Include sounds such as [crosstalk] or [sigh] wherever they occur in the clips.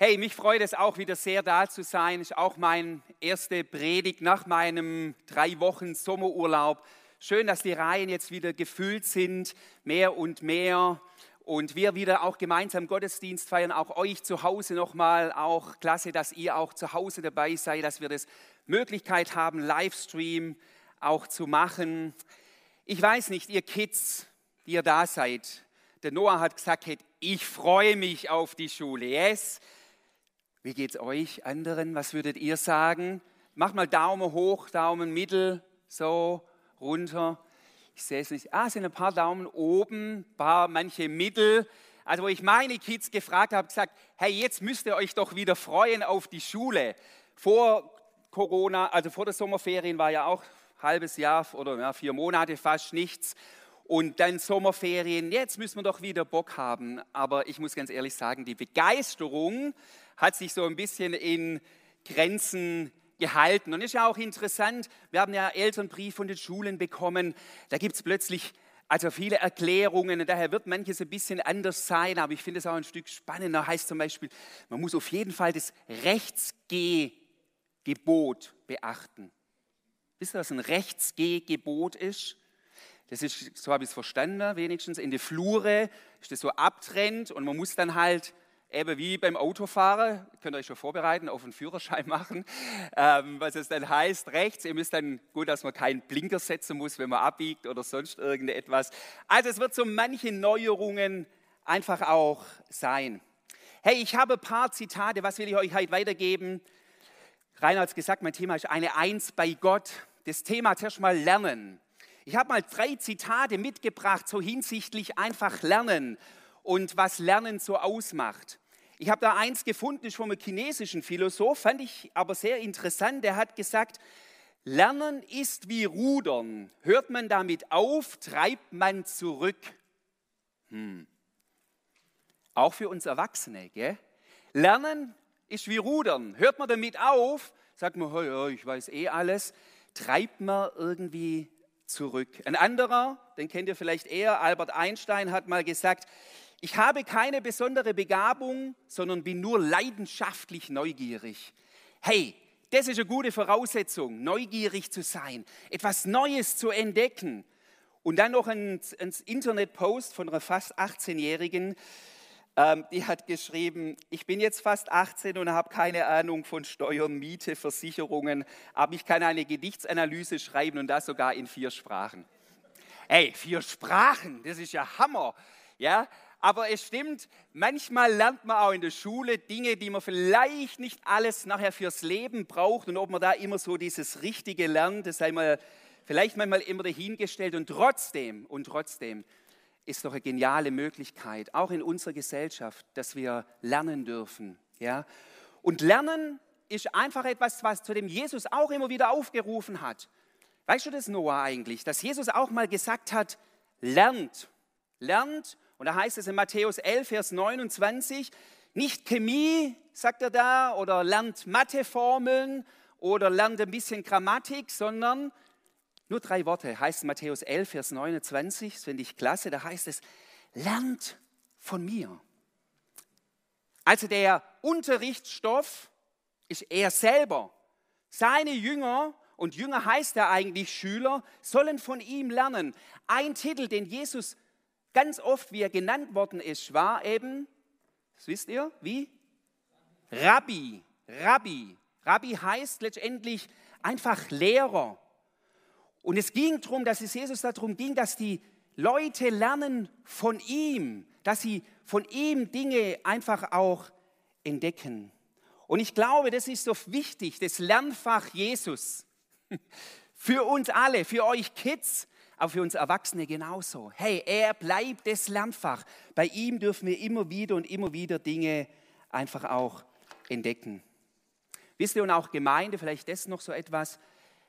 Hey, mich freut es auch wieder sehr da zu sein. Ist auch meine erste Predigt nach meinem drei Wochen Sommerurlaub. Schön, dass die Reihen jetzt wieder gefüllt sind, mehr und mehr. Und wir wieder auch gemeinsam Gottesdienst feiern, auch euch zu Hause nochmal. Auch klasse, dass ihr auch zu Hause dabei seid, dass wir das Möglichkeit haben, Livestream auch zu machen. Ich weiß nicht, ihr Kids, die ihr da seid. Der Noah hat gesagt, ich freue mich auf die Schule. Yes. Wie geht es euch anderen? Was würdet ihr sagen? Macht mal Daumen hoch, Daumen mittel, so runter. Ich sehe es nicht. Ah, es sind ein paar Daumen oben, paar, manche mittel. Also wo ich meine Kids gefragt habe, gesagt, hey, jetzt müsst ihr euch doch wieder freuen auf die Schule. Vor Corona, also vor der Sommerferien war ja auch ein halbes Jahr oder ja, vier Monate fast nichts. Und dann Sommerferien, jetzt müssen wir doch wieder Bock haben. Aber ich muss ganz ehrlich sagen, die Begeisterung hat sich so ein bisschen in Grenzen gehalten. Und ist ja auch interessant, wir haben ja Elternbrief von den Schulen bekommen, da gibt es plötzlich also viele Erklärungen daher wird manches ein bisschen anders sein, aber ich finde es auch ein Stück spannender. Heißt zum Beispiel, man muss auf jeden Fall das Rechtsgehgebot beachten. Wisst ihr, was ein Rechtsgehgebot ist? Das ist, so habe ich es verstanden, wenigstens in der Flure ist das so abtrennt und man muss dann halt eben wie beim Autofahren, könnt ihr euch schon vorbereiten, auf einen Führerschein [laughs] machen, ähm, was es dann heißt, rechts, ihr müsst dann, gut, dass man keinen Blinker setzen muss, wenn man abbiegt oder sonst irgendetwas. Also es wird so manche Neuerungen einfach auch sein. Hey, ich habe ein paar Zitate, was will ich euch heute weitergeben? Rainer hat es gesagt, mein Thema ist eine Eins bei Gott. Das Thema zuerst mal Lernen. Ich habe mal drei Zitate mitgebracht, so hinsichtlich einfach Lernen und was Lernen so ausmacht. Ich habe da eins gefunden, ist vom chinesischen Philosoph, fand ich aber sehr interessant. Der hat gesagt, Lernen ist wie Rudern. Hört man damit auf, treibt man zurück. Hm. Auch für uns Erwachsene. Gell? Lernen ist wie Rudern. Hört man damit auf, sagt man, oh ich weiß eh alles, treibt man irgendwie zurück. Ein anderer, den kennt ihr vielleicht eher, Albert Einstein hat mal gesagt, ich habe keine besondere Begabung, sondern bin nur leidenschaftlich neugierig. Hey, das ist eine gute Voraussetzung, neugierig zu sein, etwas Neues zu entdecken. Und dann noch ein, ein Internetpost von einer fast 18-Jährigen, ähm, die hat geschrieben, ich bin jetzt fast 18 und habe keine Ahnung von Steuern, Miete, Versicherungen, aber ich kann eine Gedichtsanalyse schreiben und das sogar in vier Sprachen. Hey, vier Sprachen, das ist ja Hammer. Ja, aber es stimmt, manchmal lernt man auch in der Schule Dinge, die man vielleicht nicht alles nachher fürs Leben braucht und ob man da immer so dieses Richtige lernt, das sei mal vielleicht manchmal immer dahingestellt und trotzdem, und trotzdem ist doch eine geniale Möglichkeit, auch in unserer Gesellschaft, dass wir lernen dürfen. Ja? Und Lernen ist einfach etwas, was zu dem Jesus auch immer wieder aufgerufen hat. Weißt du das, Noah, eigentlich? Dass Jesus auch mal gesagt hat, lernt, lernt. Und da heißt es in Matthäus 11, Vers 29, nicht Chemie, sagt er da, oder lernt Matheformeln oder lernt ein bisschen Grammatik, sondern nur drei Worte heißt Matthäus 11, Vers 29, das finde ich klasse, da heißt es, lernt von mir. Also der Unterrichtsstoff ist er selber. Seine Jünger, und Jünger heißt er eigentlich Schüler, sollen von ihm lernen. Ein Titel, den Jesus ganz oft, wie er genannt worden ist, war eben, das wisst ihr, wie? Rabbi. Rabbi. Rabbi heißt letztendlich einfach Lehrer. Und es ging darum, dass es Jesus darum ging, dass die Leute lernen von ihm, dass sie von ihm Dinge einfach auch entdecken. Und ich glaube, das ist so wichtig, das Lernfach Jesus. [laughs] Für uns alle, für euch Kids, aber für uns Erwachsene genauso. Hey, er bleibt das Lernfach. Bei ihm dürfen wir immer wieder und immer wieder Dinge einfach auch entdecken. Wisst ihr, und auch Gemeinde, vielleicht das noch so etwas,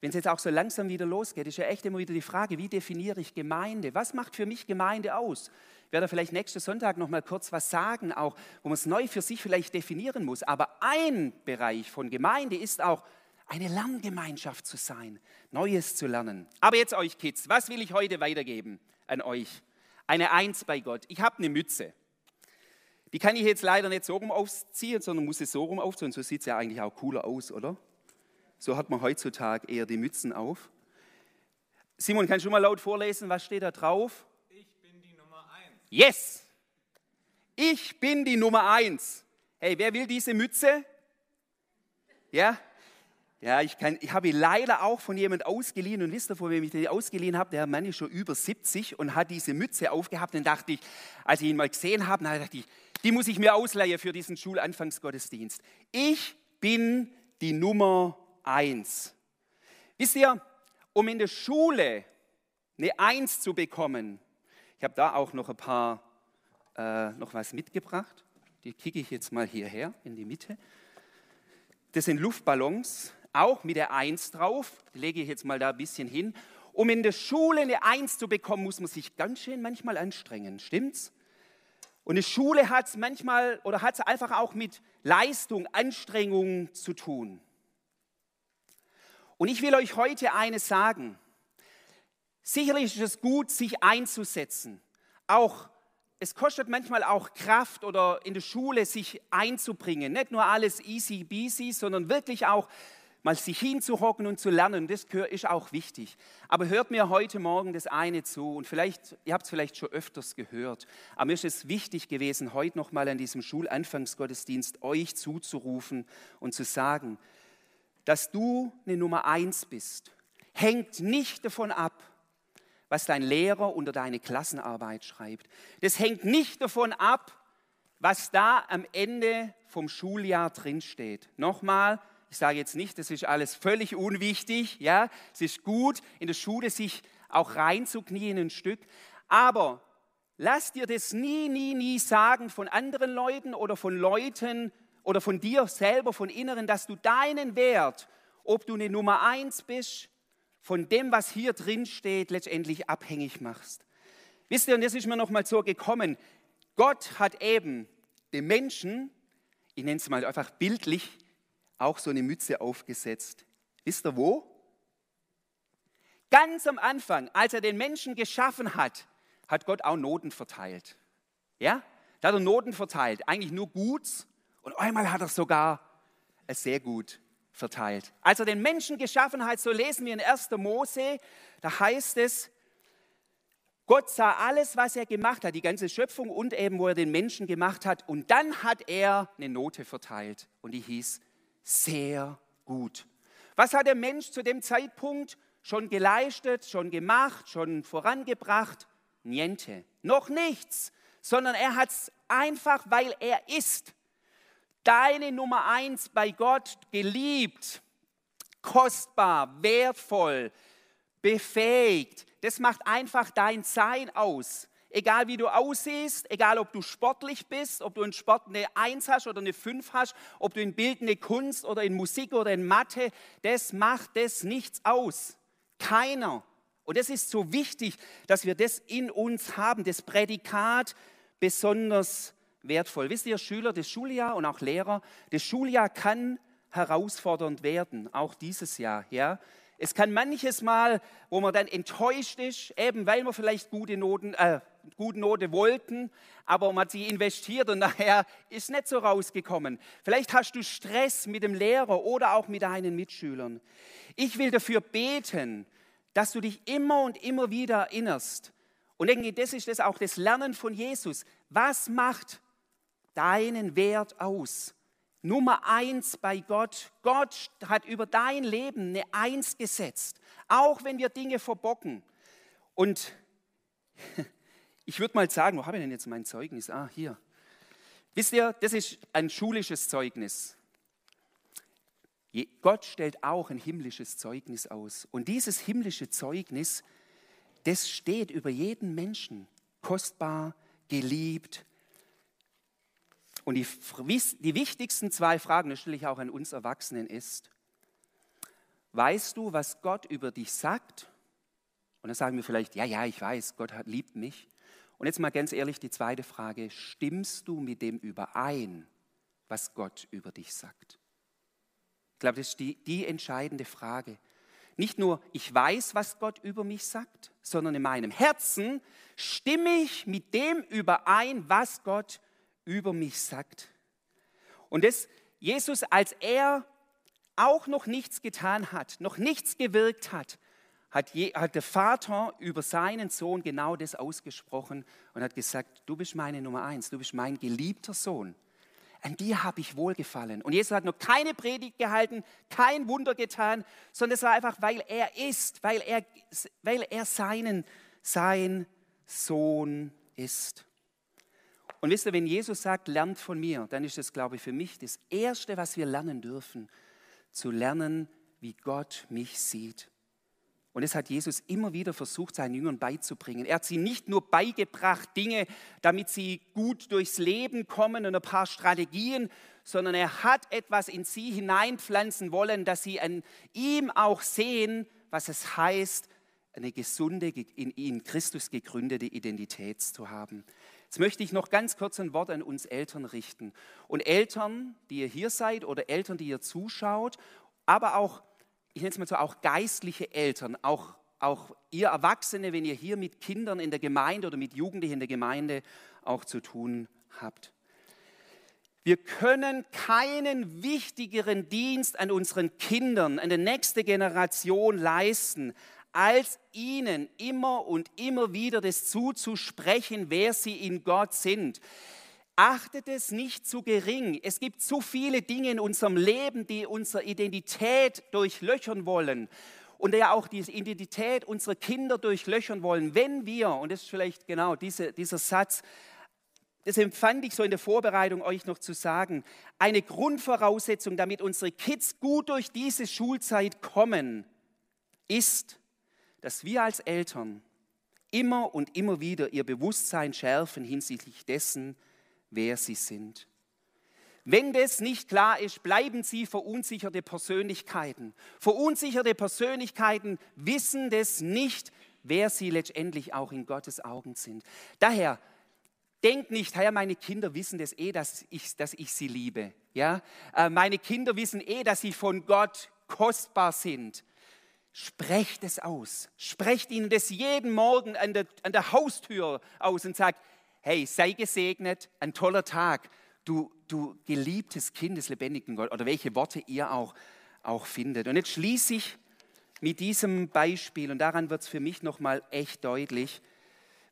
wenn es jetzt auch so langsam wieder losgeht, ist ja echt immer wieder die Frage, wie definiere ich Gemeinde? Was macht für mich Gemeinde aus? Ich werde vielleicht nächsten Sonntag noch mal kurz was sagen, auch wo man es neu für sich vielleicht definieren muss. Aber ein Bereich von Gemeinde ist auch eine Lerngemeinschaft zu sein, Neues zu lernen. Aber jetzt euch Kids, was will ich heute weitergeben an euch? Eine Eins bei Gott. Ich habe eine Mütze. Die kann ich jetzt leider nicht so rum aufziehen, sondern muss es so rum aufziehen. So sieht es ja eigentlich auch cooler aus, oder? So hat man heutzutage eher die Mützen auf. Simon, kannst du mal laut vorlesen, was steht da drauf? Ich bin die Nummer eins. Yes! Ich bin die Nummer eins. Hey, wer will diese Mütze? Ja? Ja, ich, kann, ich habe leider auch von jemand ausgeliehen und wisst ihr, von wem ich die ausgeliehen habe? Der Mann ist schon über 70 und hat diese Mütze aufgehabt. Und dachte ich, als ich ihn mal gesehen habe, dachte ich, die muss ich mir ausleihen für diesen Schulanfangsgottesdienst. Ich bin die Nummer eins. Wisst ihr, um in der Schule eine Eins zu bekommen, ich habe da auch noch ein paar, äh, noch was mitgebracht. Die kicke ich jetzt mal hierher in die Mitte. Das sind Luftballons auch mit der Eins drauf, lege ich jetzt mal da ein bisschen hin. Um in der Schule eine Eins zu bekommen, muss man sich ganz schön manchmal anstrengen, stimmt's? Und eine Schule hat es manchmal oder hat es einfach auch mit Leistung, Anstrengung zu tun. Und ich will euch heute eines sagen. Sicherlich ist es gut, sich einzusetzen. Auch es kostet manchmal auch Kraft oder in der Schule sich einzubringen. Nicht nur alles easy beasy, sondern wirklich auch mal sich hinzuhocken und zu lernen, das ist auch wichtig. Aber hört mir heute Morgen das eine zu und vielleicht, ihr habt es vielleicht schon öfters gehört, aber mir ist es wichtig gewesen, heute nochmal an diesem Schulanfangsgottesdienst euch zuzurufen und zu sagen, dass du eine Nummer eins bist, hängt nicht davon ab, was dein Lehrer unter deine Klassenarbeit schreibt. Das hängt nicht davon ab, was da am Ende vom Schuljahr drinsteht. Nochmal, ich sage jetzt nicht, das ist alles völlig unwichtig. Ja, es ist gut, in der Schule sich auch reinzuknien ein Stück. Aber lass dir das nie, nie, nie sagen von anderen Leuten oder von Leuten oder von dir selber, von Inneren, dass du deinen Wert, ob du eine Nummer eins bist, von dem, was hier drin steht, letztendlich abhängig machst. Wisst ihr, und das ist mir nochmal so gekommen, Gott hat eben dem Menschen, ich nenne es mal einfach bildlich, auch so eine Mütze aufgesetzt. Wisst ihr wo? Ganz am Anfang, als er den Menschen geschaffen hat, hat Gott auch Noten verteilt. Ja? Da hat er Noten verteilt, eigentlich nur Guts und einmal hat er sogar es sehr gut verteilt. Als er den Menschen geschaffen hat, so lesen wir in 1. Mose, da heißt es, Gott sah alles, was er gemacht hat, die ganze Schöpfung und eben, wo er den Menschen gemacht hat. Und dann hat er eine Note verteilt und die hieß sehr gut. Was hat der Mensch zu dem Zeitpunkt schon geleistet, schon gemacht, schon vorangebracht? Niente, noch nichts, sondern er hat es einfach, weil er ist. Deine Nummer eins bei Gott geliebt, kostbar, wertvoll, befähigt. Das macht einfach dein Sein aus. Egal wie du aussiehst, egal ob du sportlich bist, ob du in Sport eine 1 hast oder eine 5 hast, ob du in Bild eine Kunst oder in Musik oder in Mathe, das macht das nichts aus. Keiner. Und es ist so wichtig, dass wir das in uns haben, das Prädikat besonders wertvoll. Wisst ihr, Schüler, das Schuljahr und auch Lehrer, das Schuljahr kann herausfordernd werden, auch dieses Jahr. Ja? Es kann manches Mal, wo man dann enttäuscht ist, eben weil wir vielleicht gute Noten, äh, gute Note wollten, aber man hat sie investiert und nachher ist nicht so rausgekommen. Vielleicht hast du Stress mit dem Lehrer oder auch mit deinen Mitschülern. Ich will dafür beten, dass du dich immer und immer wieder erinnerst. Und denke, das ist das auch das Lernen von Jesus. Was macht deinen Wert aus? Nummer eins bei Gott. Gott hat über dein Leben eine Eins gesetzt, auch wenn wir Dinge verbocken. Und ich würde mal sagen, wo habe ich denn jetzt mein Zeugnis? Ah, hier. Wisst ihr, das ist ein schulisches Zeugnis. Gott stellt auch ein himmlisches Zeugnis aus. Und dieses himmlische Zeugnis, das steht über jeden Menschen. Kostbar, geliebt, und die, die wichtigsten zwei Fragen, das stelle ich auch an uns Erwachsenen, ist, weißt du, was Gott über dich sagt? Und dann sagen wir vielleicht, ja, ja, ich weiß, Gott hat, liebt mich. Und jetzt mal ganz ehrlich die zweite Frage, stimmst du mit dem überein, was Gott über dich sagt? Ich glaube, das ist die, die entscheidende Frage. Nicht nur, ich weiß, was Gott über mich sagt, sondern in meinem Herzen stimme ich mit dem überein, was Gott über mich sagt. Und das, Jesus, als er auch noch nichts getan hat, noch nichts gewirkt hat, hat, je, hat der Vater über seinen Sohn genau das ausgesprochen und hat gesagt, du bist meine Nummer eins, du bist mein geliebter Sohn. An dir habe ich wohlgefallen. Und Jesus hat noch keine Predigt gehalten, kein Wunder getan, sondern es war einfach, weil er ist, weil er, weil er seinen, sein Sohn ist. Und wisst ihr, wenn Jesus sagt, lernt von mir, dann ist das, glaube ich, für mich das Erste, was wir lernen dürfen, zu lernen, wie Gott mich sieht. Und das hat Jesus immer wieder versucht, seinen Jüngern beizubringen. Er hat sie nicht nur beigebracht, Dinge, damit sie gut durchs Leben kommen und ein paar Strategien, sondern er hat etwas in sie hineinpflanzen wollen, dass sie an ihm auch sehen, was es heißt, eine gesunde, in, in Christus gegründete Identität zu haben. Jetzt möchte ich noch ganz kurz ein Wort an uns Eltern richten. Und Eltern, die ihr hier seid oder Eltern, die ihr zuschaut, aber auch ich nenne es mal so, auch geistliche Eltern, auch, auch ihr Erwachsene, wenn ihr hier mit Kindern in der Gemeinde oder mit Jugendlichen in der Gemeinde auch zu tun habt. Wir können keinen wichtigeren Dienst an unseren Kindern, an der nächsten Generation leisten, als ihnen immer und immer wieder das zuzusprechen, wer sie in Gott sind. Achtet es nicht zu gering. Es gibt zu viele Dinge in unserem Leben, die unsere Identität durchlöchern wollen und ja auch die Identität unserer Kinder durchlöchern wollen. Wenn wir, und das ist vielleicht genau diese, dieser Satz, das empfand ich so in der Vorbereitung, euch noch zu sagen, eine Grundvoraussetzung, damit unsere Kids gut durch diese Schulzeit kommen, ist, dass wir als Eltern immer und immer wieder ihr Bewusstsein schärfen hinsichtlich dessen, wer sie sind. Wenn das nicht klar ist, bleiben sie verunsicherte Persönlichkeiten. Verunsicherte Persönlichkeiten wissen das nicht, wer sie letztendlich auch in Gottes Augen sind. Daher denkt nicht, Herr, meine Kinder wissen das eh, dass ich, dass ich sie liebe. Ja? Äh, meine Kinder wissen eh, dass sie von Gott kostbar sind. Sprecht es aus. Sprecht ihnen das jeden Morgen an der, an der Haustür aus und sagt, hey, sei gesegnet, ein toller Tag, du, du geliebtes Kind des lebendigen Gott oder welche Worte ihr auch, auch findet. Und jetzt schließe ich mit diesem Beispiel und daran wird es für mich nochmal echt deutlich.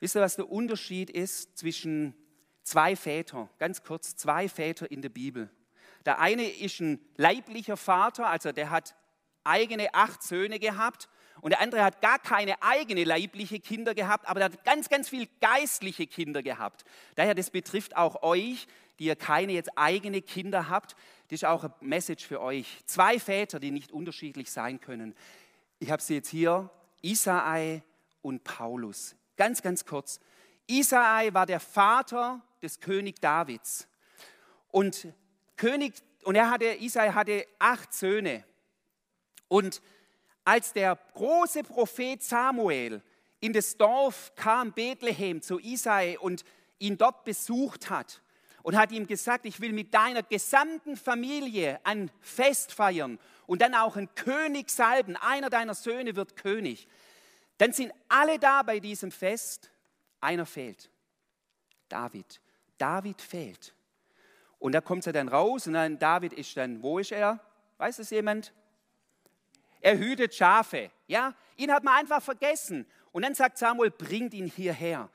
Wisst ihr, was der Unterschied ist zwischen zwei Vätern? Ganz kurz, zwei Väter in der Bibel. Der eine ist ein leiblicher Vater, also der hat eigene acht Söhne gehabt und der andere hat gar keine eigene leibliche Kinder gehabt, aber er hat ganz, ganz viel geistliche Kinder gehabt. Daher, das betrifft auch euch, die ihr keine jetzt eigene Kinder habt. Das ist auch ein Message für euch. Zwei Väter, die nicht unterschiedlich sein können. Ich habe sie jetzt hier, Isai und Paulus. Ganz, ganz kurz. Isai war der Vater des König Davids. Und König, und er hatte, Isai hatte acht Söhne. Und als der große Prophet Samuel in das Dorf kam, Bethlehem, zu Isai und ihn dort besucht hat und hat ihm gesagt, ich will mit deiner gesamten Familie ein Fest feiern und dann auch einen König salben, einer deiner Söhne wird König, dann sind alle da bei diesem Fest, einer fehlt, David. David fehlt. Und da kommt er dann raus und dann David ist dann, wo ist er? Weiß es jemand? Er hütet Schafe. Ja, ihn hat man einfach vergessen. Und dann sagt Samuel, bringt ihn hierher.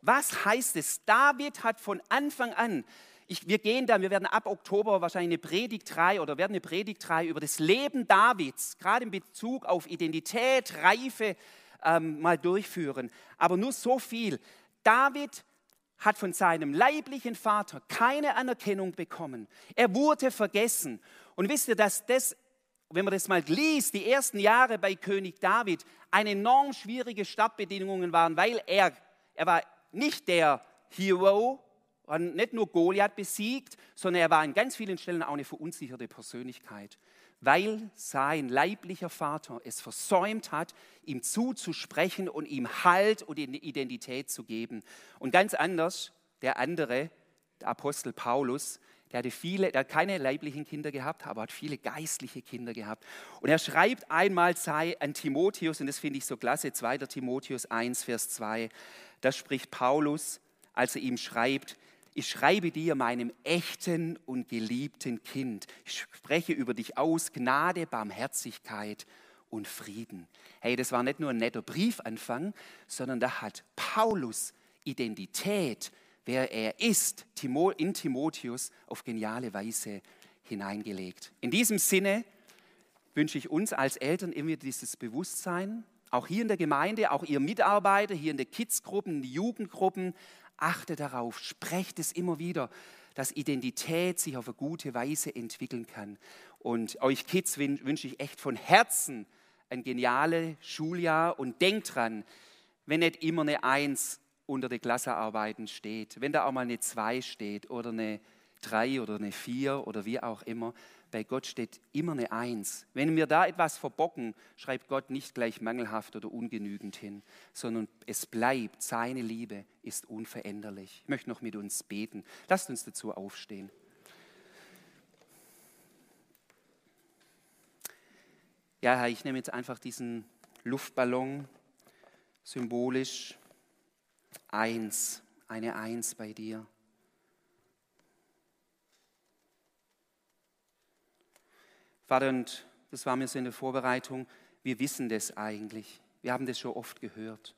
Was heißt es? David hat von Anfang an, ich, wir gehen da, wir werden ab Oktober wahrscheinlich eine Predigtreihe oder werden eine Predigtreihe über das Leben Davids, gerade in Bezug auf Identität, Reife, ähm, mal durchführen. Aber nur so viel. David hat von seinem leiblichen Vater keine Anerkennung bekommen. Er wurde vergessen. Und wisst ihr, dass das wenn man das mal liest, die ersten Jahre bei König David, eine enorm schwierige Startbedingungen waren, weil er, er war nicht der Hero, hat nicht nur Goliath besiegt, sondern er war an ganz vielen Stellen auch eine verunsicherte Persönlichkeit, weil sein leiblicher Vater es versäumt hat, ihm zuzusprechen und ihm Halt und Identität zu geben. Und ganz anders, der andere, der Apostel Paulus, der hatte viele, der hat keine leiblichen Kinder gehabt, aber hat viele geistliche Kinder gehabt. Und er schreibt einmal an Timotheus, und das finde ich so klasse, 2. Timotheus 1, Vers 2, da spricht Paulus, als er ihm schreibt, Ich schreibe dir, meinem echten und geliebten Kind. Ich spreche über dich aus Gnade, Barmherzigkeit und Frieden. Hey, das war nicht nur ein netter Briefanfang, sondern da hat Paulus Identität, wer er ist, in Timotheus auf geniale Weise hineingelegt. In diesem Sinne wünsche ich uns als Eltern immer dieses Bewusstsein, auch hier in der Gemeinde, auch ihr Mitarbeiter, hier in den Kidsgruppen, in den Jugendgruppen, achte darauf, sprecht es immer wieder, dass Identität sich auf eine gute Weise entwickeln kann. Und euch Kids wünsche ich echt von Herzen ein geniales Schuljahr und denkt dran, wenn nicht immer eine Eins unter den Klassearbeiten steht, wenn da auch mal eine Zwei steht oder eine Drei oder eine Vier oder wie auch immer, bei Gott steht immer eine Eins. Wenn wir da etwas verbocken, schreibt Gott nicht gleich mangelhaft oder ungenügend hin, sondern es bleibt, seine Liebe ist unveränderlich. Ich möchte noch mit uns beten. Lasst uns dazu aufstehen. Ja, Herr, ich nehme jetzt einfach diesen Luftballon symbolisch eins, eine Eins bei dir. Vater, und das war mir so in der Vorbereitung, wir wissen das eigentlich. Wir haben das schon oft gehört.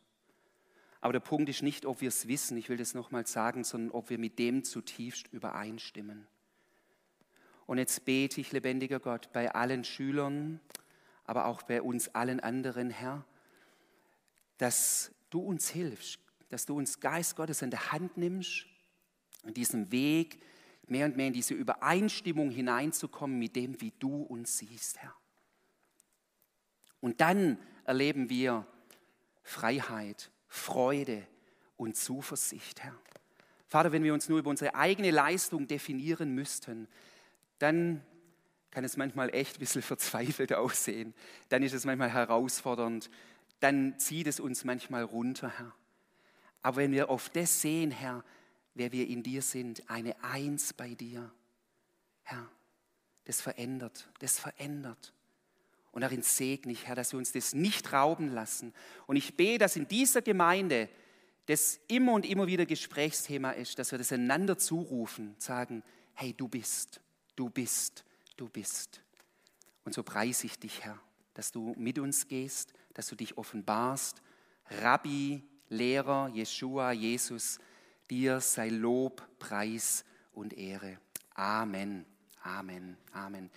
Aber der Punkt ist nicht, ob wir es wissen, ich will das nochmal sagen, sondern ob wir mit dem zutiefst übereinstimmen. Und jetzt bete ich, lebendiger Gott, bei allen Schülern, aber auch bei uns allen anderen, Herr, dass du uns hilfst, dass du uns Geist Gottes in der Hand nimmst, in diesem Weg, mehr und mehr in diese Übereinstimmung hineinzukommen mit dem, wie du uns siehst, Herr. Und dann erleben wir Freiheit, Freude und Zuversicht, Herr. Vater, wenn wir uns nur über unsere eigene Leistung definieren müssten, dann kann es manchmal echt ein bisschen verzweifelt aussehen. Dann ist es manchmal herausfordernd. Dann zieht es uns manchmal runter, Herr. Aber wenn wir auf das sehen, Herr, wer wir in dir sind, eine Eins bei dir. Herr, das verändert, das verändert. Und darin segne ich, Herr, dass wir uns das nicht rauben lassen. Und ich bete, dass in dieser Gemeinde das immer und immer wieder Gesprächsthema ist, dass wir das einander zurufen, sagen, hey, du bist, du bist, du bist. Und so preise ich dich, Herr, dass du mit uns gehst, dass du dich offenbarst. Rabbi, Lehrer, Jeshua, Jesus, Dir sei Lob, Preis und Ehre. Amen. Amen. Amen.